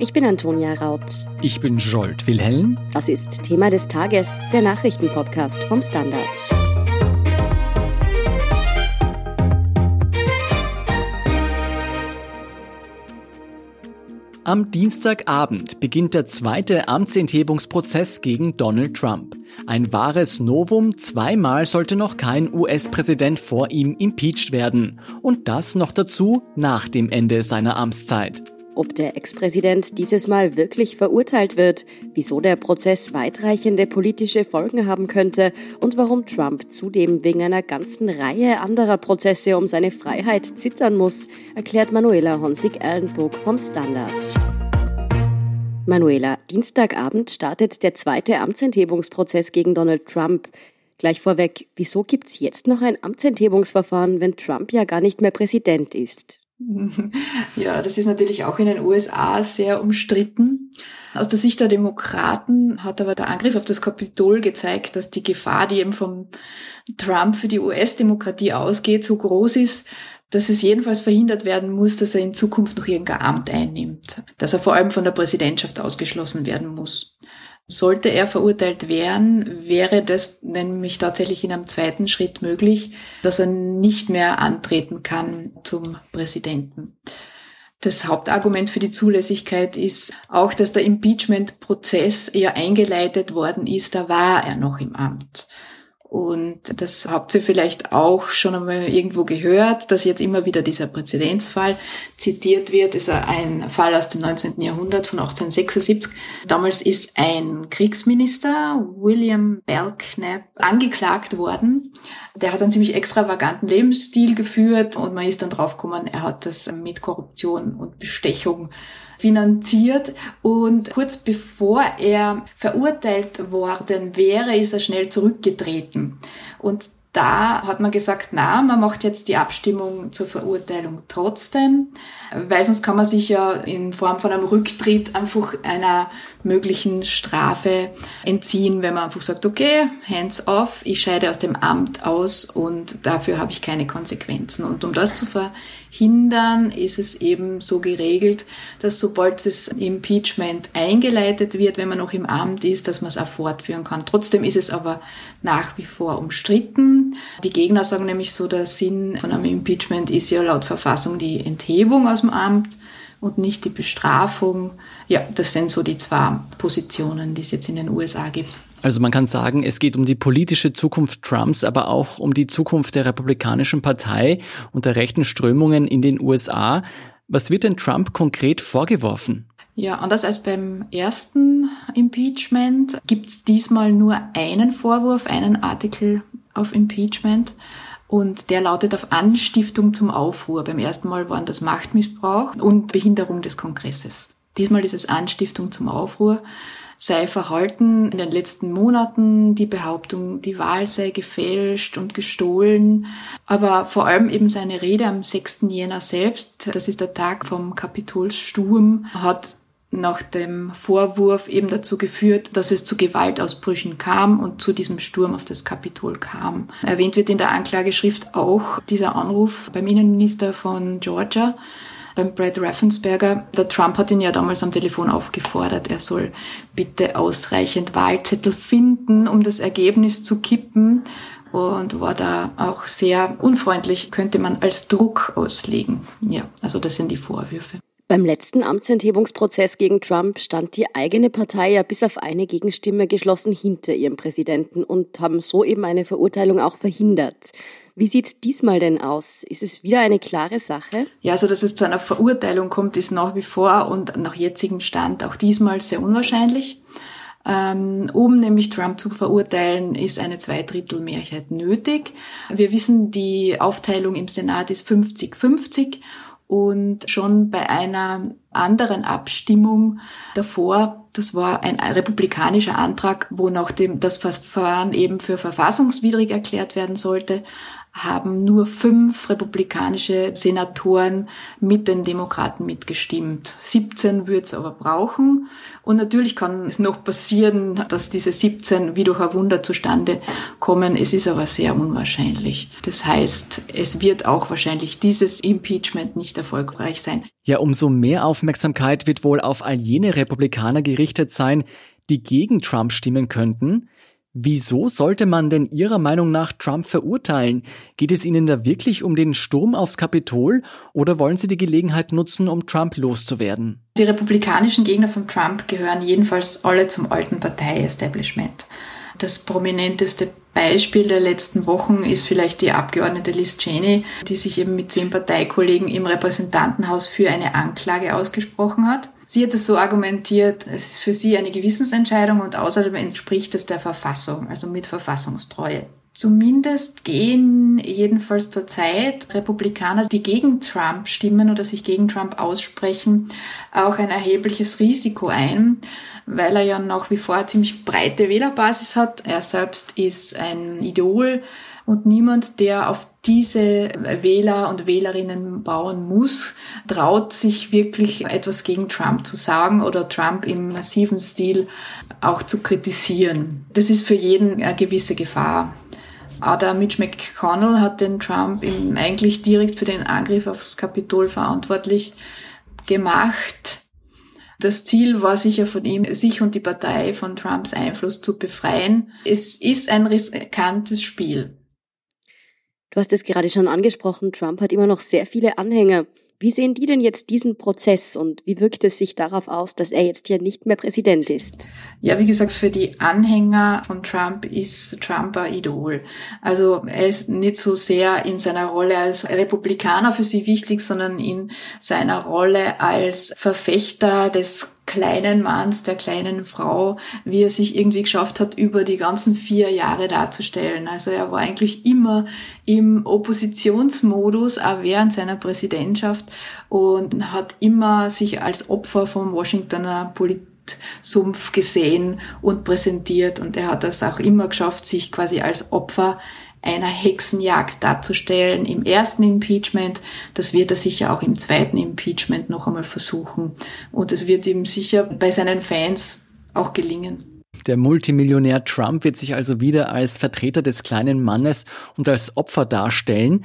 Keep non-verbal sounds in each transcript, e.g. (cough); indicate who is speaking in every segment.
Speaker 1: Ich bin Antonia Raut.
Speaker 2: Ich bin Jolt Wilhelm.
Speaker 1: Das ist Thema des Tages, der Nachrichtenpodcast vom Standard.
Speaker 2: Am Dienstagabend beginnt der zweite Amtsenthebungsprozess gegen Donald Trump. Ein wahres Novum, zweimal sollte noch kein US-Präsident vor ihm impeached werden. Und das noch dazu nach dem Ende seiner Amtszeit
Speaker 1: ob der Ex-Präsident dieses Mal wirklich verurteilt wird, wieso der Prozess weitreichende politische Folgen haben könnte und warum Trump zudem wegen einer ganzen Reihe anderer Prozesse um seine Freiheit zittern muss, erklärt Manuela Honsig-Erlenburg vom Standard. Manuela, Dienstagabend startet der zweite Amtsenthebungsprozess gegen Donald Trump. Gleich vorweg, wieso gibt's jetzt noch ein Amtsenthebungsverfahren, wenn Trump ja gar nicht mehr Präsident ist? (laughs)
Speaker 3: Ja, das ist natürlich auch in den USA sehr umstritten. Aus der Sicht der Demokraten hat aber der Angriff auf das Kapitol gezeigt, dass die Gefahr, die eben vom Trump für die US-Demokratie ausgeht, so groß ist, dass es jedenfalls verhindert werden muss, dass er in Zukunft noch irgendein Amt einnimmt, dass er vor allem von der Präsidentschaft ausgeschlossen werden muss. Sollte er verurteilt werden, wäre das nämlich tatsächlich in einem zweiten Schritt möglich, dass er nicht mehr antreten kann zum Präsidenten. Das Hauptargument für die Zulässigkeit ist auch, dass der Impeachment-Prozess eher eingeleitet worden ist, da war er noch im Amt. Und das habt ihr vielleicht auch schon einmal irgendwo gehört, dass jetzt immer wieder dieser Präzedenzfall zitiert wird. Das ist ein Fall aus dem 19. Jahrhundert von 1876. Damals ist ein Kriegsminister, William Belknap, angeklagt worden. Der hat einen ziemlich extravaganten Lebensstil geführt und man ist dann draufgekommen, er hat das mit Korruption und Bestechung finanziert. Und kurz bevor er verurteilt worden wäre, ist er schnell zurückgetreten. Und da hat man gesagt, na, man macht jetzt die Abstimmung zur Verurteilung trotzdem, weil sonst kann man sich ja in Form von einem Rücktritt einfach einer möglichen Strafe entziehen, wenn man einfach sagt, okay, hands off, ich scheide aus dem Amt aus und dafür habe ich keine Konsequenzen. Und um das zu verhindern, ist es eben so geregelt, dass sobald das Impeachment eingeleitet wird, wenn man noch im Amt ist, dass man es auch fortführen kann. Trotzdem ist es aber nach wie vor umstritten. Die Gegner sagen nämlich so, der Sinn von einem Impeachment ist ja laut Verfassung die Enthebung aus dem Amt und nicht die Bestrafung. Ja, das sind so die zwei Positionen, die es jetzt in den USA gibt.
Speaker 2: Also man kann sagen, es geht um die politische Zukunft Trumps, aber auch um die Zukunft der Republikanischen Partei und der rechten Strömungen in den USA. Was wird denn Trump konkret vorgeworfen?
Speaker 3: Ja, anders als beim ersten Impeachment gibt es diesmal nur einen Vorwurf, einen Artikel auf Impeachment. Und der lautet auf Anstiftung zum Aufruhr. Beim ersten Mal waren das Machtmissbrauch und Behinderung des Kongresses. Diesmal ist es Anstiftung zum Aufruhr. Sei verhalten in den letzten Monaten die Behauptung, die Wahl sei gefälscht und gestohlen. Aber vor allem eben seine Rede am 6. Jänner selbst, das ist der Tag vom Kapitolssturm, hat nach dem Vorwurf eben dazu geführt, dass es zu Gewaltausbrüchen kam und zu diesem Sturm auf das Kapitol kam. Erwähnt wird in der Anklageschrift auch dieser Anruf beim Innenminister von Georgia, beim Brad Raffensperger. Der Trump hat ihn ja damals am Telefon aufgefordert, er soll bitte ausreichend Wahlzettel finden, um das Ergebnis zu kippen und war da auch sehr unfreundlich, könnte man als Druck auslegen. Ja, also das sind die Vorwürfe.
Speaker 1: Beim letzten Amtsenthebungsprozess gegen Trump stand die eigene Partei ja bis auf eine Gegenstimme geschlossen hinter ihrem Präsidenten und haben so eben eine Verurteilung auch verhindert. Wie sieht diesmal denn aus? Ist es wieder eine klare Sache?
Speaker 3: Ja, also dass es zu einer Verurteilung kommt, ist nach wie vor und nach jetzigem Stand auch diesmal sehr unwahrscheinlich. Ähm, um nämlich Trump zu verurteilen, ist eine Zweidrittelmehrheit nötig. Wir wissen, die Aufteilung im Senat ist 50-50 und schon bei einer anderen Abstimmung davor, das war ein republikanischer Antrag, wo nach dem das Verfahren eben für verfassungswidrig erklärt werden sollte, haben nur fünf republikanische Senatoren mit den Demokraten mitgestimmt. 17 wird es aber brauchen. Und natürlich kann es noch passieren, dass diese 17 wie durch ein Wunder zustande kommen. Es ist aber sehr unwahrscheinlich. Das heißt, es wird auch wahrscheinlich dieses Impeachment nicht erfolgreich sein.
Speaker 2: Ja, umso mehr Aufmerksamkeit wird wohl auf all jene Republikaner gerichtet sein, die gegen Trump stimmen könnten. Wieso sollte man denn Ihrer Meinung nach Trump verurteilen? Geht es Ihnen da wirklich um den Sturm aufs Kapitol oder wollen Sie die Gelegenheit nutzen, um Trump loszuwerden?
Speaker 3: Die republikanischen Gegner von Trump gehören jedenfalls alle zum alten Partei-Establishment. Das prominenteste Beispiel der letzten Wochen ist vielleicht die Abgeordnete Liz Cheney, die sich eben mit zehn Parteikollegen im Repräsentantenhaus für eine Anklage ausgesprochen hat. Sie hat es so argumentiert, es ist für sie eine Gewissensentscheidung und außerdem entspricht es der Verfassung, also mit Verfassungstreue. Zumindest gehen jedenfalls zurzeit Republikaner, die gegen Trump stimmen oder sich gegen Trump aussprechen, auch ein erhebliches Risiko ein, weil er ja nach wie vor ziemlich breite Wählerbasis hat. Er selbst ist ein Idol und niemand, der auf diese Wähler und Wählerinnen bauen muss, traut sich wirklich etwas gegen Trump zu sagen oder Trump im massiven Stil auch zu kritisieren. Das ist für jeden eine gewisse Gefahr. Aber Mitch McConnell hat den Trump eigentlich direkt für den Angriff aufs Kapitol verantwortlich gemacht. Das Ziel war sicher von ihm, sich und die Partei von Trumps Einfluss zu befreien. Es ist ein riskantes Spiel.
Speaker 1: Du hast es gerade schon angesprochen, Trump hat immer noch sehr viele Anhänger. Wie sehen die denn jetzt diesen Prozess und wie wirkt es sich darauf aus, dass er jetzt ja nicht mehr Präsident ist?
Speaker 3: Ja, wie gesagt, für die Anhänger von Trump ist Trump ein Idol. Also er ist nicht so sehr in seiner Rolle als Republikaner für sie wichtig, sondern in seiner Rolle als Verfechter des kleinen Manns, der kleinen Frau, wie er sich irgendwie geschafft hat, über die ganzen vier Jahre darzustellen. Also er war eigentlich immer im Oppositionsmodus, auch während seiner Präsidentschaft und hat immer sich als Opfer vom Washingtoner Politsumpf gesehen und präsentiert und er hat das auch immer geschafft, sich quasi als Opfer einer Hexenjagd darzustellen im ersten Impeachment. Das wird er sicher auch im zweiten Impeachment noch einmal versuchen. Und es wird ihm sicher bei seinen Fans auch gelingen.
Speaker 2: Der Multimillionär Trump wird sich also wieder als Vertreter des kleinen Mannes und als Opfer darstellen.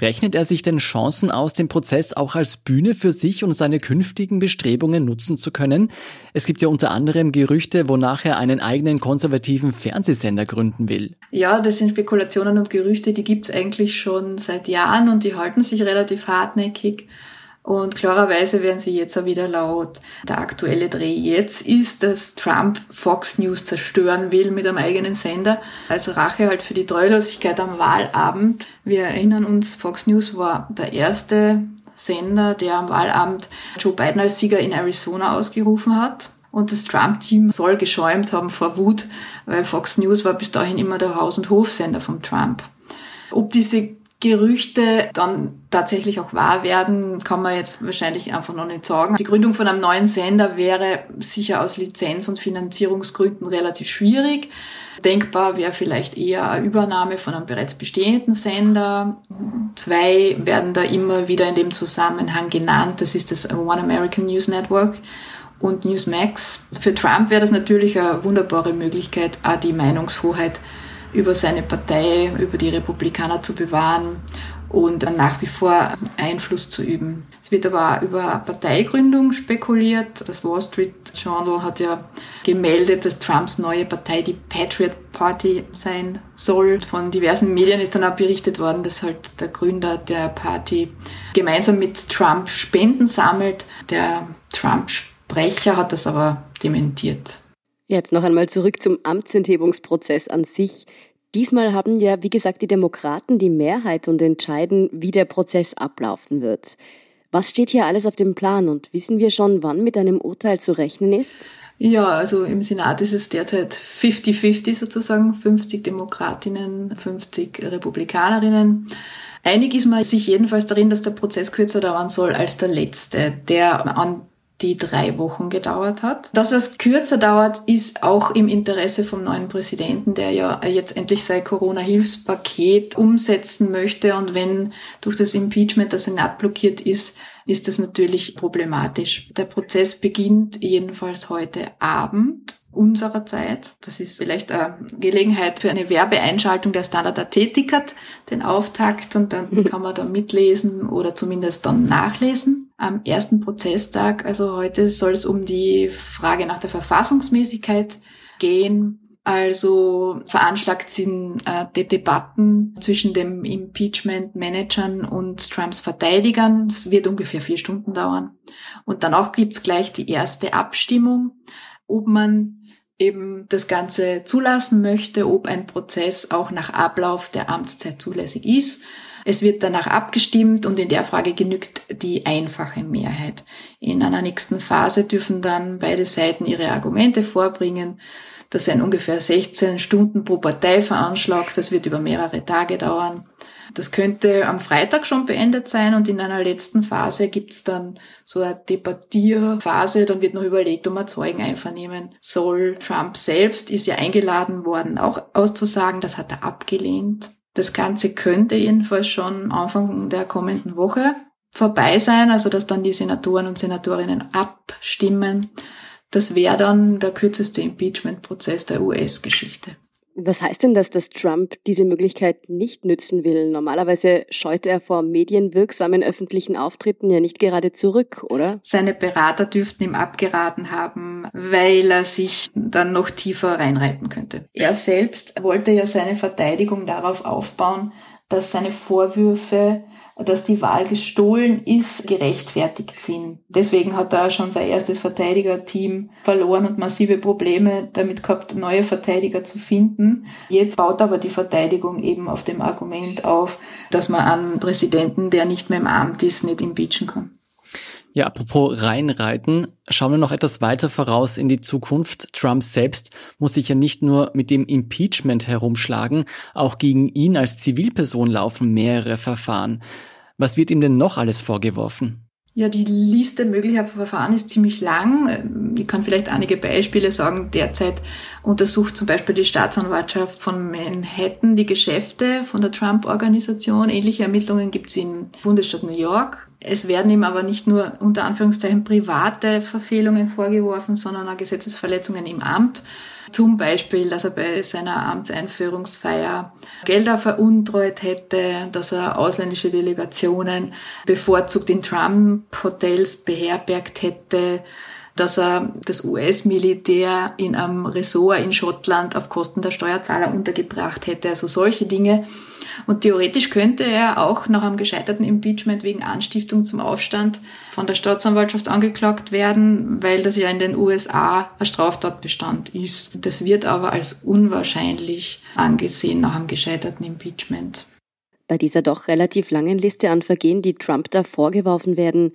Speaker 2: Rechnet er sich denn Chancen aus, den Prozess auch als Bühne für sich und seine künftigen Bestrebungen nutzen zu können? Es gibt ja unter anderem Gerüchte, wonach er einen eigenen konservativen Fernsehsender gründen will.
Speaker 3: Ja, das sind Spekulationen und Gerüchte, die gibt's eigentlich schon seit Jahren und die halten sich relativ hartnäckig. Und klarerweise werden sie jetzt auch wieder laut. Der aktuelle Dreh jetzt ist, dass Trump Fox News zerstören will mit einem eigenen Sender. Als Rache halt für die Treulosigkeit am Wahlabend. Wir erinnern uns, Fox News war der erste Sender, der am Wahlabend Joe Biden als Sieger in Arizona ausgerufen hat. Und das Trump-Team soll geschäumt haben vor Wut, weil Fox News war bis dahin immer der Haus- und Hofsender von Trump. Ob diese Gerüchte dann tatsächlich auch wahr werden, kann man jetzt wahrscheinlich einfach noch nicht sagen. Die Gründung von einem neuen Sender wäre sicher aus Lizenz- und Finanzierungsgründen relativ schwierig. Denkbar wäre vielleicht eher eine Übernahme von einem bereits bestehenden Sender. Zwei werden da immer wieder in dem Zusammenhang genannt. Das ist das One American News Network und Newsmax. Für Trump wäre das natürlich eine wunderbare Möglichkeit, auch die Meinungshoheit über seine Partei, über die Republikaner zu bewahren und nach wie vor Einfluss zu üben. Es wird aber auch über Parteigründung spekuliert. Das Wall Street Journal hat ja gemeldet, dass Trumps neue Partei die Patriot Party sein soll. Von diversen Medien ist dann auch berichtet worden, dass halt der Gründer der Party gemeinsam mit Trump Spenden sammelt. Der Trump-Sprecher hat das aber dementiert.
Speaker 1: Jetzt noch einmal zurück zum Amtsenthebungsprozess an sich. Diesmal haben ja, wie gesagt, die Demokraten die Mehrheit und entscheiden, wie der Prozess ablaufen wird. Was steht hier alles auf dem Plan und wissen wir schon, wann mit einem Urteil zu rechnen ist?
Speaker 3: Ja, also im Senat ist es derzeit 50-50 sozusagen, 50 Demokratinnen, 50 Republikanerinnen. Einig ist man sich jedenfalls darin, dass der Prozess kürzer dauern soll als der letzte, der an die drei Wochen gedauert hat. Dass es kürzer dauert, ist auch im Interesse vom neuen Präsidenten, der ja jetzt endlich sein Corona-Hilfspaket umsetzen möchte. Und wenn durch das Impeachment der Senat blockiert ist, ist das natürlich problematisch. Der Prozess beginnt jedenfalls heute Abend unserer Zeit. Das ist vielleicht eine Gelegenheit für eine Werbeeinschaltung der Standard AT Ticket, den Auftakt und dann (laughs) kann man da mitlesen oder zumindest dann nachlesen. Am ersten Prozesstag, also heute, soll es um die Frage nach der Verfassungsmäßigkeit gehen. Also veranschlagt sind äh, die Debatten zwischen dem Impeachment-Managern und Trumps Verteidigern. Das wird ungefähr vier Stunden dauern. Und dann auch gibt's gleich die erste Abstimmung, ob man eben das Ganze zulassen möchte, ob ein Prozess auch nach Ablauf der Amtszeit zulässig ist. Es wird danach abgestimmt und in der Frage genügt die einfache Mehrheit. In einer nächsten Phase dürfen dann beide Seiten ihre Argumente vorbringen. Das sind ungefähr 16 Stunden pro Partei veranschlagt. Das wird über mehrere Tage dauern. Das könnte am Freitag schon beendet sein und in einer letzten Phase gibt's dann so eine Debattierphase. Dann wird noch überlegt, ob man Zeugen einvernehmen soll. Trump selbst ist ja eingeladen worden, auch auszusagen. Das hat er abgelehnt. Das Ganze könnte jedenfalls schon Anfang der kommenden Woche vorbei sein, also dass dann die Senatoren und Senatorinnen abstimmen. Das wäre dann der kürzeste Impeachment-Prozess der US-Geschichte.
Speaker 1: Was heißt denn das, dass Trump diese Möglichkeit nicht nützen will? Normalerweise scheut er vor medienwirksamen öffentlichen Auftritten ja nicht gerade zurück, oder?
Speaker 3: Seine Berater dürften ihm abgeraten haben, weil er sich dann noch tiefer reinreiten könnte. Er selbst wollte ja seine Verteidigung darauf aufbauen, dass seine Vorwürfe dass die Wahl gestohlen ist, gerechtfertigt sind. Deswegen hat er schon sein erstes Verteidigerteam verloren und massive Probleme damit gehabt, neue Verteidiger zu finden. Jetzt baut aber die Verteidigung eben auf dem Argument auf, dass man einen Präsidenten, der nicht mehr im Amt ist, nicht impeachen kann.
Speaker 2: Ja, apropos reinreiten, schauen wir noch etwas weiter voraus in die Zukunft. Trump selbst muss sich ja nicht nur mit dem Impeachment herumschlagen, auch gegen ihn als Zivilperson laufen mehrere Verfahren. Was wird ihm denn noch alles vorgeworfen?
Speaker 3: Ja, die Liste möglicher Verfahren ist ziemlich lang. Ich kann vielleicht einige Beispiele sagen. Derzeit untersucht zum Beispiel die Staatsanwaltschaft von Manhattan die Geschäfte von der Trump-Organisation. Ähnliche Ermittlungen gibt es im Bundesstaat New York. Es werden ihm aber nicht nur unter Anführungszeichen private Verfehlungen vorgeworfen, sondern auch Gesetzesverletzungen im Amt. Zum Beispiel, dass er bei seiner Amtseinführungsfeier Gelder veruntreut hätte, dass er ausländische Delegationen bevorzugt in Trump-Hotels beherbergt hätte, dass er das US-Militär in einem Ressort in Schottland auf Kosten der Steuerzahler untergebracht hätte. Also solche Dinge und theoretisch könnte er auch nach einem gescheiterten Impeachment wegen Anstiftung zum Aufstand von der Staatsanwaltschaft angeklagt werden, weil das ja in den USA ein Straftatbestand ist. Das wird aber als unwahrscheinlich angesehen nach einem gescheiterten Impeachment.
Speaker 1: Bei dieser doch relativ langen Liste an Vergehen, die Trump da vorgeworfen werden,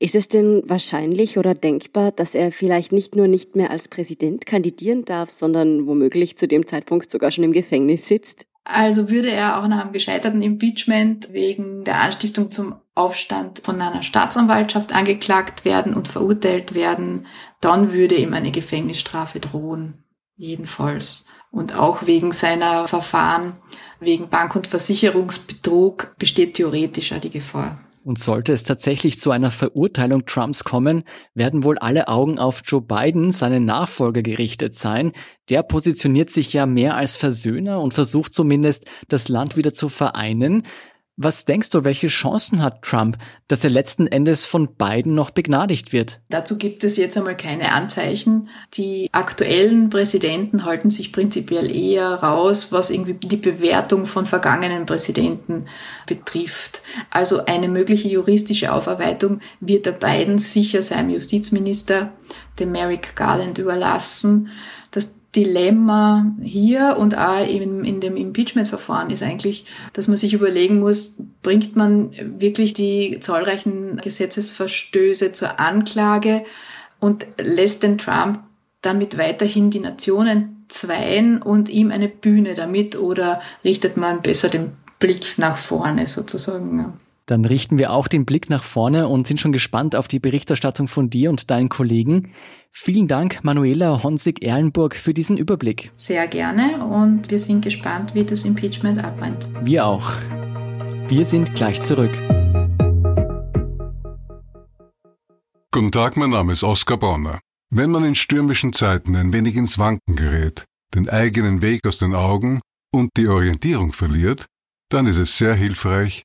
Speaker 1: ist es denn wahrscheinlich oder denkbar, dass er vielleicht nicht nur nicht mehr als Präsident kandidieren darf, sondern womöglich zu dem Zeitpunkt sogar schon im Gefängnis sitzt?
Speaker 3: Also würde er auch nach einem gescheiterten Impeachment wegen der Anstiftung zum Aufstand von einer Staatsanwaltschaft angeklagt werden und verurteilt werden, dann würde ihm eine Gefängnisstrafe drohen. Jedenfalls. Und auch wegen seiner Verfahren wegen Bank- und Versicherungsbetrug besteht theoretisch auch die Gefahr.
Speaker 2: Und sollte es tatsächlich zu einer Verurteilung Trumps kommen, werden wohl alle Augen auf Joe Biden, seinen Nachfolger, gerichtet sein. Der positioniert sich ja mehr als Versöhner und versucht zumindest, das Land wieder zu vereinen. Was denkst du, welche Chancen hat Trump, dass er letzten Endes von Biden noch begnadigt wird?
Speaker 3: Dazu gibt es jetzt einmal keine Anzeichen. Die aktuellen Präsidenten halten sich prinzipiell eher raus, was irgendwie die Bewertung von vergangenen Präsidenten betrifft. Also eine mögliche juristische Aufarbeitung wird der Biden sicher seinem Justizminister, dem Merrick Garland, überlassen. Dilemma hier und auch in, in dem Impeachment-Verfahren ist eigentlich, dass man sich überlegen muss, bringt man wirklich die zahlreichen Gesetzesverstöße zur Anklage und lässt den Trump damit weiterhin die Nationen zweien und ihm eine Bühne damit oder richtet man besser den Blick nach vorne sozusagen?
Speaker 2: Dann richten wir auch den Blick nach vorne und sind schon gespannt auf die Berichterstattung von dir und deinen Kollegen. Vielen Dank, Manuela Honsig-Erlenburg, für diesen Überblick.
Speaker 3: Sehr gerne und wir sind gespannt, wie das Impeachment abrennt.
Speaker 2: Wir auch. Wir sind gleich zurück.
Speaker 4: Guten Tag, mein Name ist Oskar Bonner. Wenn man in stürmischen Zeiten ein wenig ins Wanken gerät, den eigenen Weg aus den Augen und die Orientierung verliert, dann ist es sehr hilfreich,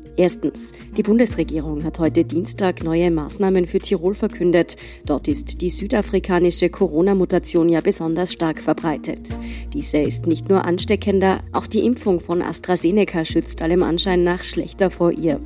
Speaker 1: Erstens. Die Bundesregierung hat heute Dienstag neue Maßnahmen für Tirol verkündet. Dort ist die südafrikanische Corona-Mutation ja besonders stark verbreitet. Diese ist nicht nur ansteckender, auch die Impfung von AstraZeneca schützt allem Anschein nach schlechter vor ihr.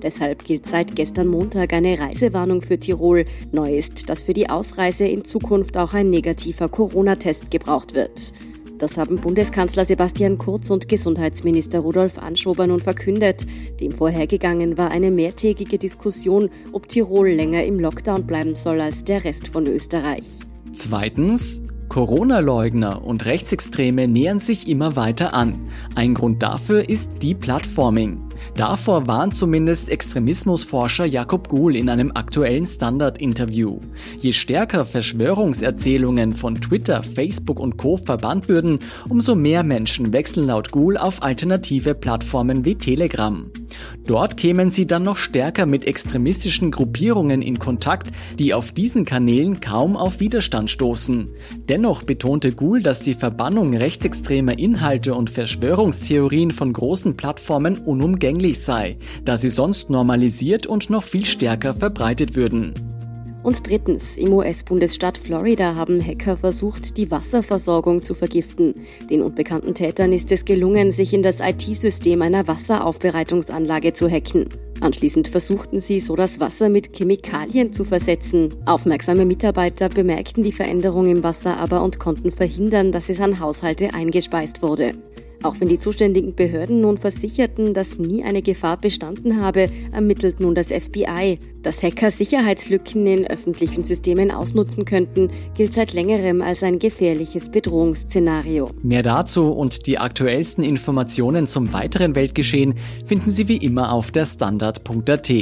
Speaker 1: Deshalb gilt seit gestern Montag eine Reisewarnung für Tirol. Neu ist, dass für die Ausreise in Zukunft auch ein negativer Corona-Test gebraucht wird. Das haben Bundeskanzler Sebastian Kurz und Gesundheitsminister Rudolf Anschober nun verkündet. Dem vorhergegangen war eine mehrtägige Diskussion, ob Tirol länger im Lockdown bleiben soll als der Rest von Österreich.
Speaker 2: Zweitens, Corona-Leugner und Rechtsextreme nähern sich immer weiter an. Ein Grund dafür ist die Plattforming. Davor warnt zumindest Extremismusforscher Jakob Guhl in einem aktuellen Standard-Interview. Je stärker Verschwörungserzählungen von Twitter, Facebook und Co. verbannt würden, umso mehr Menschen wechseln laut Guhl auf alternative Plattformen wie Telegram. Dort kämen sie dann noch stärker mit extremistischen Gruppierungen in Kontakt, die auf diesen Kanälen kaum auf Widerstand stoßen. Dennoch betonte Guhl, dass die Verbannung rechtsextremer Inhalte und Verschwörungstheorien von großen Plattformen unumgänglich unumgänglich sei, da sie sonst normalisiert und noch viel stärker verbreitet würden.
Speaker 1: Und drittens, im US-Bundesstaat Florida haben Hacker versucht, die Wasserversorgung zu vergiften. Den unbekannten Tätern ist es gelungen, sich in das IT-System einer Wasseraufbereitungsanlage zu hacken. Anschließend versuchten sie, so das Wasser mit Chemikalien zu versetzen. Aufmerksame Mitarbeiter bemerkten die Veränderung im Wasser aber und konnten verhindern, dass es an Haushalte eingespeist wurde. Auch wenn die zuständigen Behörden nun versicherten, dass nie eine Gefahr bestanden habe, ermittelt nun das FBI. Dass Hacker Sicherheitslücken in öffentlichen Systemen ausnutzen könnten, gilt seit längerem als ein gefährliches Bedrohungsszenario.
Speaker 2: Mehr dazu und die aktuellsten Informationen zum weiteren Weltgeschehen finden Sie wie immer auf der Standard.at.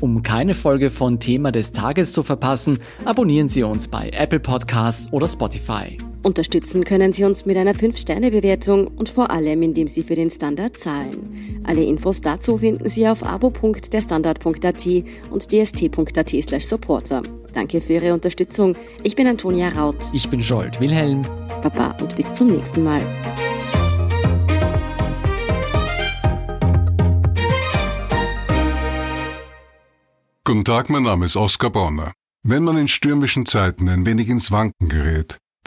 Speaker 2: Um keine Folge von Thema des Tages zu verpassen, abonnieren Sie uns bei Apple Podcasts oder Spotify.
Speaker 1: Unterstützen können Sie uns mit einer 5-Sterne-Bewertung und vor allem, indem Sie für den Standard zahlen. Alle Infos dazu finden Sie auf abo.derstandard.at und dst.at slash supporter. Danke für Ihre Unterstützung. Ich bin Antonia Raut.
Speaker 2: Ich bin Scholt Wilhelm.
Speaker 1: Baba und bis zum nächsten Mal.
Speaker 4: Guten Tag, mein Name ist Oskar Bonner. Wenn man in stürmischen Zeiten ein wenig ins Wanken gerät,